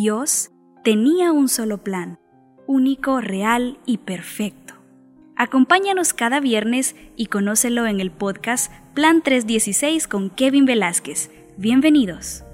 Dios tenía un solo plan, único, real y perfecto. Acompáñanos cada viernes y conócelo en el podcast Plan 316 con Kevin Velázquez. Bienvenidos.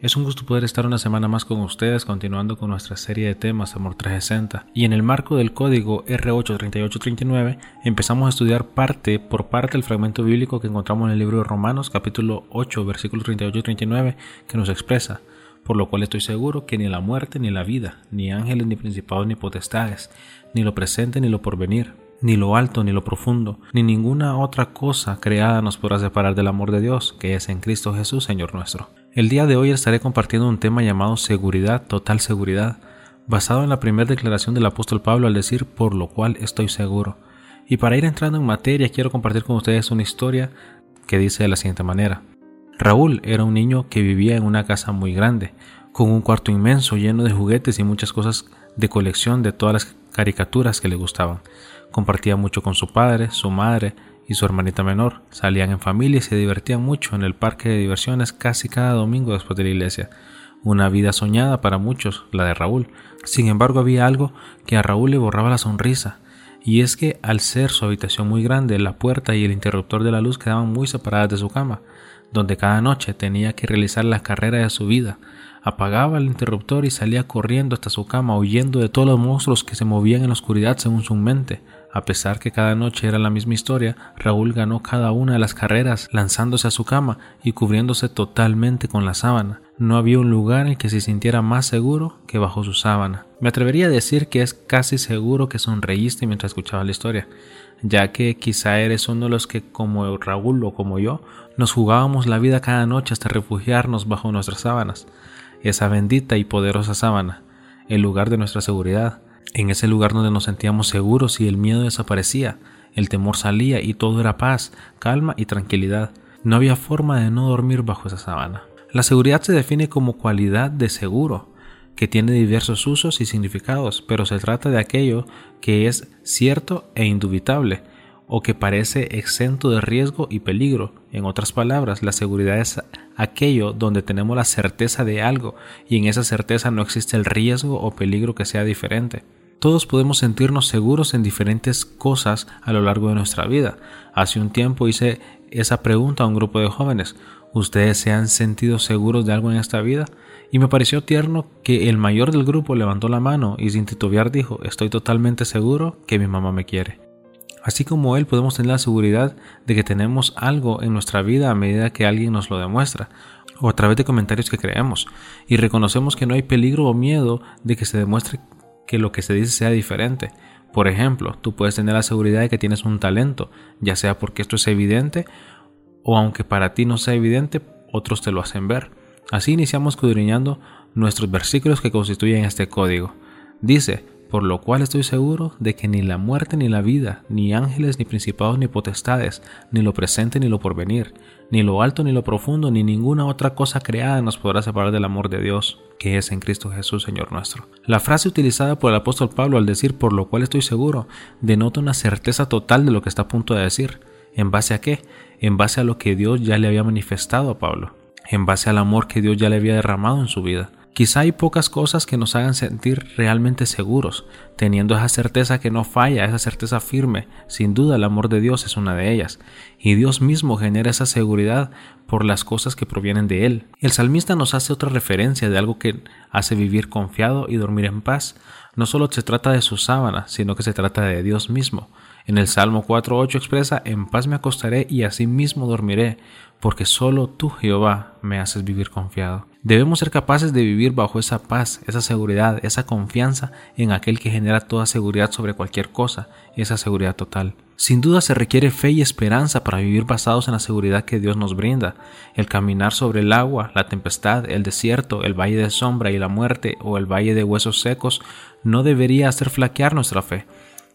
Es un gusto poder estar una semana más con ustedes continuando con nuestra serie de temas Amor 360 y en el marco del código R83839 empezamos a estudiar parte por parte el fragmento bíblico que encontramos en el libro de Romanos capítulo 8 versículo 38-39 que nos expresa por lo cual estoy seguro que ni la muerte ni la vida, ni ángeles ni principados ni potestades, ni lo presente ni lo porvenir, ni lo alto, ni lo profundo, ni ninguna otra cosa creada nos podrá separar del amor de Dios, que es en Cristo Jesús, Señor nuestro. El día de hoy estaré compartiendo un tema llamado seguridad, total seguridad, basado en la primera declaración del apóstol Pablo al decir por lo cual estoy seguro. Y para ir entrando en materia, quiero compartir con ustedes una historia que dice de la siguiente manera. Raúl era un niño que vivía en una casa muy grande, con un cuarto inmenso lleno de juguetes y muchas cosas de colección de todas las caricaturas que le gustaban. Compartía mucho con su padre, su madre y su hermanita menor. Salían en familia y se divertían mucho en el parque de diversiones casi cada domingo después de la iglesia. Una vida soñada para muchos, la de Raúl. Sin embargo, había algo que a Raúl le borraba la sonrisa. Y es que al ser su habitación muy grande, la puerta y el interruptor de la luz quedaban muy separadas de su cama, donde cada noche tenía que realizar la carrera de su vida apagaba el interruptor y salía corriendo hasta su cama, huyendo de todos los monstruos que se movían en la oscuridad según su mente. A pesar que cada noche era la misma historia, Raúl ganó cada una de las carreras lanzándose a su cama y cubriéndose totalmente con la sábana. No había un lugar en que se sintiera más seguro que bajo su sábana. Me atrevería a decir que es casi seguro que sonreíste mientras escuchaba la historia, ya que quizá eres uno de los que, como Raúl o como yo, nos jugábamos la vida cada noche hasta refugiarnos bajo nuestras sábanas esa bendita y poderosa sábana, el lugar de nuestra seguridad, en ese lugar donde nos sentíamos seguros y el miedo desaparecía, el temor salía y todo era paz, calma y tranquilidad. No había forma de no dormir bajo esa sábana. La seguridad se define como cualidad de seguro, que tiene diversos usos y significados, pero se trata de aquello que es cierto e indubitable, o que parece exento de riesgo y peligro. En otras palabras, la seguridad es aquello donde tenemos la certeza de algo y en esa certeza no existe el riesgo o peligro que sea diferente. Todos podemos sentirnos seguros en diferentes cosas a lo largo de nuestra vida. Hace un tiempo hice esa pregunta a un grupo de jóvenes. ¿Ustedes se han sentido seguros de algo en esta vida? Y me pareció tierno que el mayor del grupo levantó la mano y sin titubear dijo, estoy totalmente seguro que mi mamá me quiere. Así como Él podemos tener la seguridad de que tenemos algo en nuestra vida a medida que alguien nos lo demuestra o a través de comentarios que creemos y reconocemos que no hay peligro o miedo de que se demuestre que lo que se dice sea diferente. Por ejemplo, tú puedes tener la seguridad de que tienes un talento, ya sea porque esto es evidente o aunque para ti no sea evidente, otros te lo hacen ver. Así iniciamos escudriñando nuestros versículos que constituyen este código. Dice, por lo cual estoy seguro de que ni la muerte ni la vida, ni ángeles ni principados ni potestades, ni lo presente ni lo porvenir, ni lo alto ni lo profundo, ni ninguna otra cosa creada nos podrá separar del amor de Dios, que es en Cristo Jesús Señor nuestro. La frase utilizada por el apóstol Pablo al decir por lo cual estoy seguro, denota una certeza total de lo que está a punto de decir. ¿En base a qué? En base a lo que Dios ya le había manifestado a Pablo, en base al amor que Dios ya le había derramado en su vida. Quizá hay pocas cosas que nos hagan sentir realmente seguros, teniendo esa certeza que no falla, esa certeza firme. Sin duda el amor de Dios es una de ellas, y Dios mismo genera esa seguridad por las cosas que provienen de Él. El salmista nos hace otra referencia de algo que hace vivir confiado y dormir en paz. No solo se trata de su sábana, sino que se trata de Dios mismo. En el Salmo 4.8 expresa, en paz me acostaré y así mismo dormiré, porque solo tú, Jehová, me haces vivir confiado. Debemos ser capaces de vivir bajo esa paz, esa seguridad, esa confianza en aquel que genera toda seguridad sobre cualquier cosa, esa seguridad total. Sin duda se requiere fe y esperanza para vivir basados en la seguridad que Dios nos brinda. El caminar sobre el agua, la tempestad, el desierto, el valle de sombra y la muerte o el valle de huesos secos no debería hacer flaquear nuestra fe.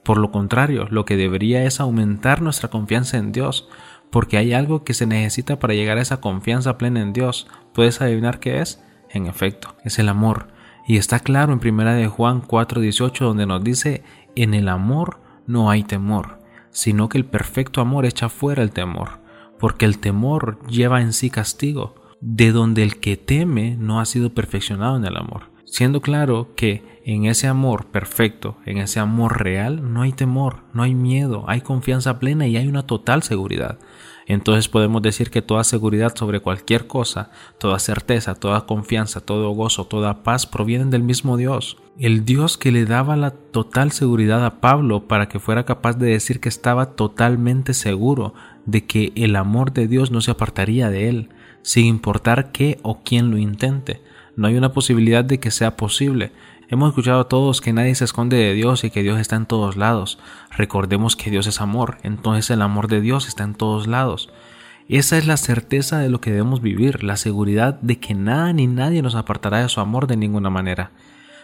Por lo contrario, lo que debería es aumentar nuestra confianza en Dios, porque hay algo que se necesita para llegar a esa confianza plena en Dios. ¿Puedes adivinar qué es? En efecto, es el amor. Y está claro en primera de Juan 4:18 donde nos dice, en el amor no hay temor, sino que el perfecto amor echa fuera el temor, porque el temor lleva en sí castigo, de donde el que teme no ha sido perfeccionado en el amor. Siendo claro que en ese amor perfecto, en ese amor real, no hay temor, no hay miedo, hay confianza plena y hay una total seguridad. Entonces podemos decir que toda seguridad sobre cualquier cosa, toda certeza, toda confianza, todo gozo, toda paz provienen del mismo Dios. El Dios que le daba la total seguridad a Pablo para que fuera capaz de decir que estaba totalmente seguro de que el amor de Dios no se apartaría de él, sin importar qué o quién lo intente. No hay una posibilidad de que sea posible. Hemos escuchado a todos que nadie se esconde de Dios y que Dios está en todos lados. Recordemos que Dios es amor, entonces el amor de Dios está en todos lados. Esa es la certeza de lo que debemos vivir, la seguridad de que nada ni nadie nos apartará de su amor de ninguna manera.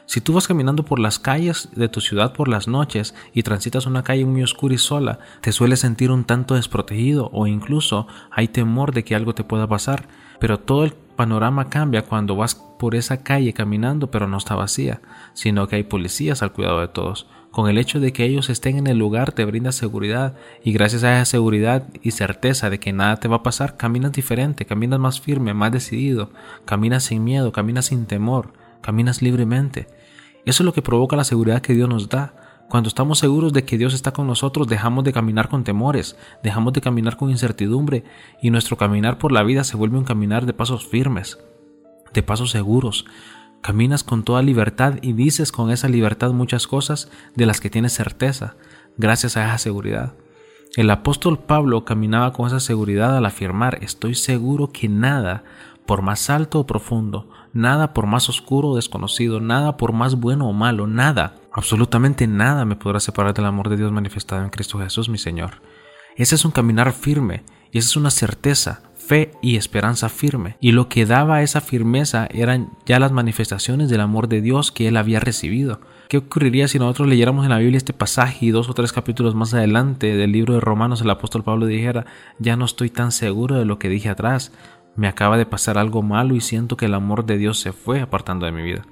Si tú vas caminando por las calles de tu ciudad por las noches y transitas una calle muy oscura y sola, te sueles sentir un tanto desprotegido o incluso hay temor de que algo te pueda pasar, pero todo el panorama cambia cuando vas por esa calle caminando pero no está vacía, sino que hay policías al cuidado de todos. Con el hecho de que ellos estén en el lugar te brinda seguridad y gracias a esa seguridad y certeza de que nada te va a pasar, caminas diferente, caminas más firme, más decidido, caminas sin miedo, caminas sin temor, caminas libremente. Eso es lo que provoca la seguridad que Dios nos da. Cuando estamos seguros de que Dios está con nosotros, dejamos de caminar con temores, dejamos de caminar con incertidumbre y nuestro caminar por la vida se vuelve un caminar de pasos firmes, de pasos seguros. Caminas con toda libertad y dices con esa libertad muchas cosas de las que tienes certeza, gracias a esa seguridad. El apóstol Pablo caminaba con esa seguridad al afirmar, estoy seguro que nada, por más alto o profundo, nada por más oscuro o desconocido, nada por más bueno o malo, nada, absolutamente nada me podrá separar del amor de Dios manifestado en Cristo Jesús, mi Señor. Ese es un caminar firme y esa es una certeza, fe y esperanza firme. Y lo que daba esa firmeza eran ya las manifestaciones del amor de Dios que él había recibido. ¿Qué ocurriría si nosotros leyéramos en la Biblia este pasaje y dos o tres capítulos más adelante del libro de Romanos el apóstol Pablo dijera, ya no estoy tan seguro de lo que dije atrás, me acaba de pasar algo malo y siento que el amor de Dios se fue apartando de mi vida.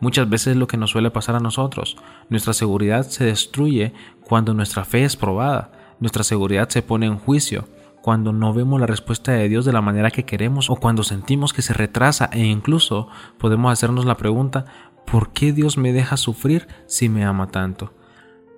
Muchas veces es lo que nos suele pasar a nosotros. Nuestra seguridad se destruye cuando nuestra fe es probada. Nuestra seguridad se pone en juicio cuando no vemos la respuesta de Dios de la manera que queremos o cuando sentimos que se retrasa e incluso podemos hacernos la pregunta ¿por qué Dios me deja sufrir si me ama tanto?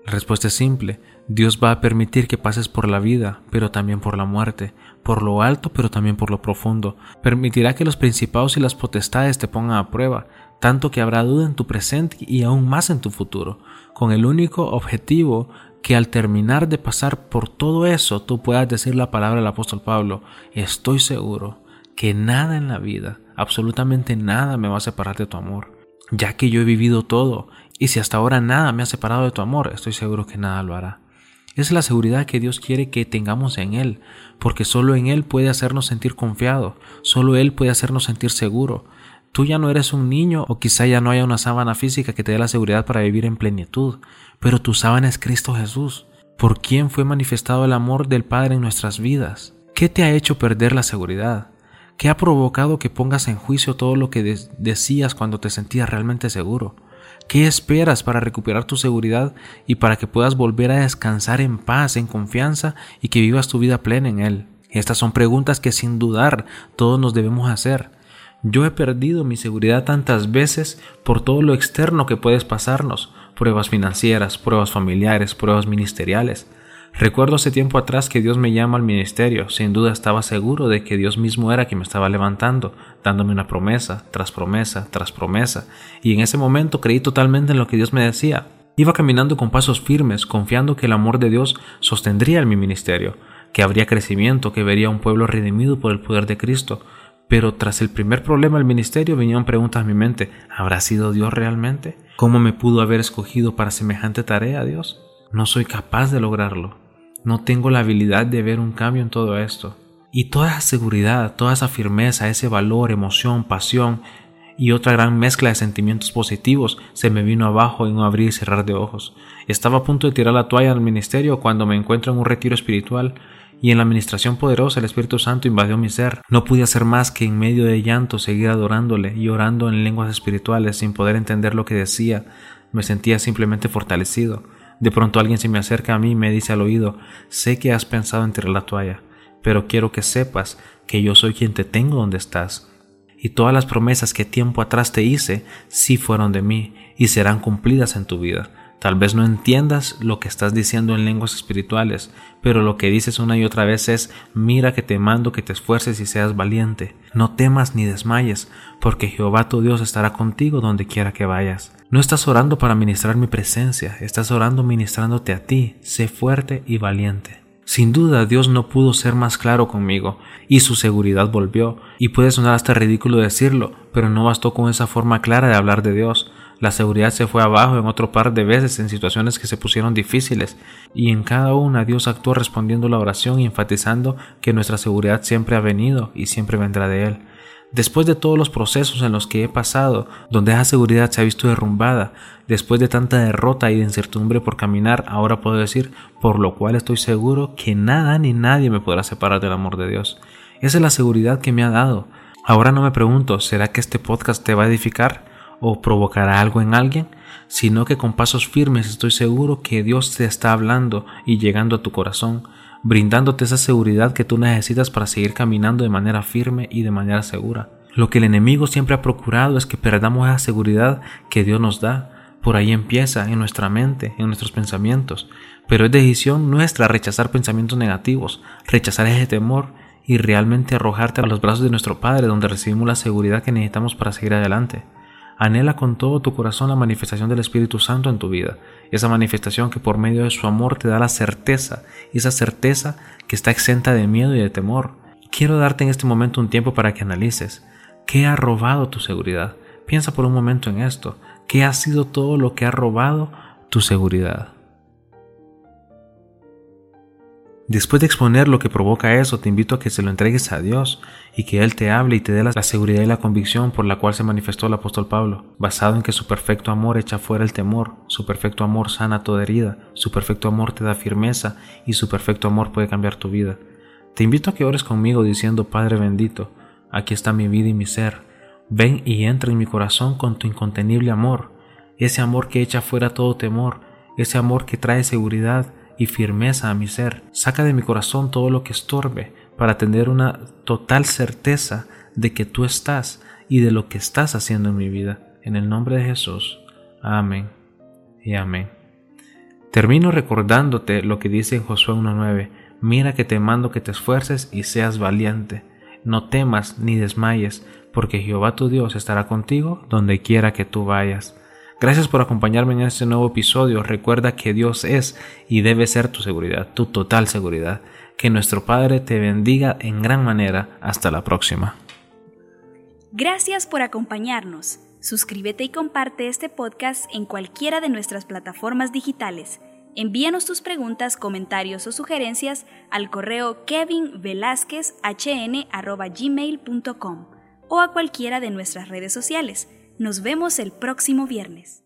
La respuesta es simple, Dios va a permitir que pases por la vida, pero también por la muerte, por lo alto, pero también por lo profundo. Permitirá que los principados y las potestades te pongan a prueba, tanto que habrá duda en tu presente y aún más en tu futuro, con el único objetivo que al terminar de pasar por todo eso tú puedas decir la palabra del apóstol Pablo, estoy seguro que nada en la vida, absolutamente nada me va a separar de tu amor, ya que yo he vivido todo, y si hasta ahora nada me ha separado de tu amor, estoy seguro que nada lo hará. Es la seguridad que Dios quiere que tengamos en Él, porque solo en Él puede hacernos sentir confiado, solo Él puede hacernos sentir seguro. Tú ya no eres un niño o quizá ya no haya una sábana física que te dé la seguridad para vivir en plenitud, pero tu sábana es Cristo Jesús, por quien fue manifestado el amor del Padre en nuestras vidas. ¿Qué te ha hecho perder la seguridad? ¿Qué ha provocado que pongas en juicio todo lo que decías cuando te sentías realmente seguro? ¿Qué esperas para recuperar tu seguridad y para que puedas volver a descansar en paz, en confianza y que vivas tu vida plena en Él? Estas son preguntas que sin dudar todos nos debemos hacer. Yo he perdido mi seguridad tantas veces por todo lo externo que puedes pasarnos, pruebas financieras, pruebas familiares, pruebas ministeriales. Recuerdo hace tiempo atrás que Dios me llama al ministerio, sin duda estaba seguro de que Dios mismo era quien me estaba levantando, dándome una promesa, tras promesa, tras promesa, y en ese momento creí totalmente en lo que Dios me decía. Iba caminando con pasos firmes, confiando que el amor de Dios sostendría en mi ministerio, que habría crecimiento, que vería un pueblo redimido por el poder de Cristo. Pero tras el primer problema del ministerio vinieron preguntas a mi mente, ¿habrá sido Dios realmente? ¿Cómo me pudo haber escogido para semejante tarea, Dios? No soy capaz de lograrlo. No tengo la habilidad de ver un cambio en todo esto. Y toda esa seguridad, toda esa firmeza, ese valor, emoción, pasión y otra gran mezcla de sentimientos positivos se me vino abajo en un abrir y cerrar de ojos. Estaba a punto de tirar la toalla al ministerio cuando me encuentro en un retiro espiritual y en la administración poderosa el Espíritu Santo invadió mi ser. No pude hacer más que en medio de llanto seguir adorándole y orando en lenguas espirituales sin poder entender lo que decía. Me sentía simplemente fortalecido. De pronto alguien se me acerca a mí y me dice al oído, sé que has pensado en tirar la toalla, pero quiero que sepas que yo soy quien te tengo donde estás. y todas las promesas que tiempo atrás te hice sí fueron de mí y serán cumplidas en tu vida. Tal vez no entiendas lo que estás diciendo en lenguas espirituales, pero lo que dices una y otra vez es, mira que te mando que te esfuerces y seas valiente. No temas ni desmayes, porque Jehová tu Dios estará contigo donde quiera que vayas. No estás orando para ministrar mi presencia, estás orando ministrándote a ti. Sé fuerte y valiente. Sin duda Dios no pudo ser más claro conmigo, y su seguridad volvió, y puede sonar hasta ridículo decirlo, pero no bastó con esa forma clara de hablar de Dios. La seguridad se fue abajo en otro par de veces en situaciones que se pusieron difíciles, y en cada una Dios actuó respondiendo la oración y enfatizando que nuestra seguridad siempre ha venido y siempre vendrá de Él. Después de todos los procesos en los que he pasado, donde esa seguridad se ha visto derrumbada, después de tanta derrota y de incertidumbre por caminar, ahora puedo decir, por lo cual estoy seguro que nada ni nadie me podrá separar del amor de Dios. Esa es la seguridad que me ha dado. Ahora no me pregunto, ¿será que este podcast te va a edificar? O provocará algo en alguien, sino que con pasos firmes estoy seguro que Dios te está hablando y llegando a tu corazón, brindándote esa seguridad que tú necesitas para seguir caminando de manera firme y de manera segura. Lo que el enemigo siempre ha procurado es que perdamos esa seguridad que Dios nos da. Por ahí empieza, en nuestra mente, en nuestros pensamientos. Pero es decisión nuestra rechazar pensamientos negativos, rechazar ese temor y realmente arrojarte a los brazos de nuestro Padre donde recibimos la seguridad que necesitamos para seguir adelante. Anhela con todo tu corazón la manifestación del Espíritu Santo en tu vida, esa manifestación que por medio de su amor te da la certeza, esa certeza que está exenta de miedo y de temor. Quiero darte en este momento un tiempo para que analices qué ha robado tu seguridad. Piensa por un momento en esto, qué ha sido todo lo que ha robado tu seguridad. Después de exponer lo que provoca eso, te invito a que se lo entregues a Dios y que Él te hable y te dé la seguridad y la convicción por la cual se manifestó el apóstol Pablo, basado en que su perfecto amor echa fuera el temor, su perfecto amor sana toda herida, su perfecto amor te da firmeza y su perfecto amor puede cambiar tu vida. Te invito a que ores conmigo diciendo, Padre bendito, aquí está mi vida y mi ser. Ven y entra en mi corazón con tu incontenible amor, ese amor que echa fuera todo temor, ese amor que trae seguridad, y firmeza a mi ser. Saca de mi corazón todo lo que estorbe para tener una total certeza de que tú estás y de lo que estás haciendo en mi vida. En el nombre de Jesús. Amén y amén. Termino recordándote lo que dice en Josué 1.9. Mira que te mando que te esfuerces y seas valiente. No temas ni desmayes, porque Jehová tu Dios estará contigo donde quiera que tú vayas. Gracias por acompañarme en este nuevo episodio. Recuerda que Dios es y debe ser tu seguridad, tu total seguridad. Que nuestro Padre te bendiga en gran manera. Hasta la próxima. Gracias por acompañarnos. Suscríbete y comparte este podcast en cualquiera de nuestras plataformas digitales. Envíanos tus preguntas, comentarios o sugerencias al correo kevinvelázquezhn.gmail.com o a cualquiera de nuestras redes sociales. Nos vemos el próximo viernes.